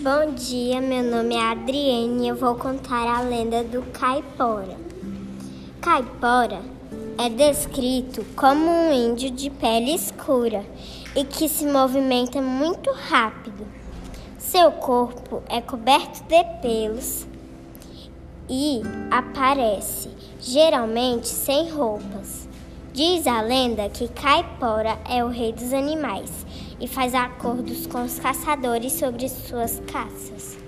Bom dia, meu nome é Adriene e eu vou contar a lenda do Caipora. Caipora é descrito como um índio de pele escura e que se movimenta muito rápido. Seu corpo é coberto de pelos e aparece geralmente sem roupas. Diz a lenda que Caipora é o rei dos animais e faz acordos com os caçadores sobre suas caças.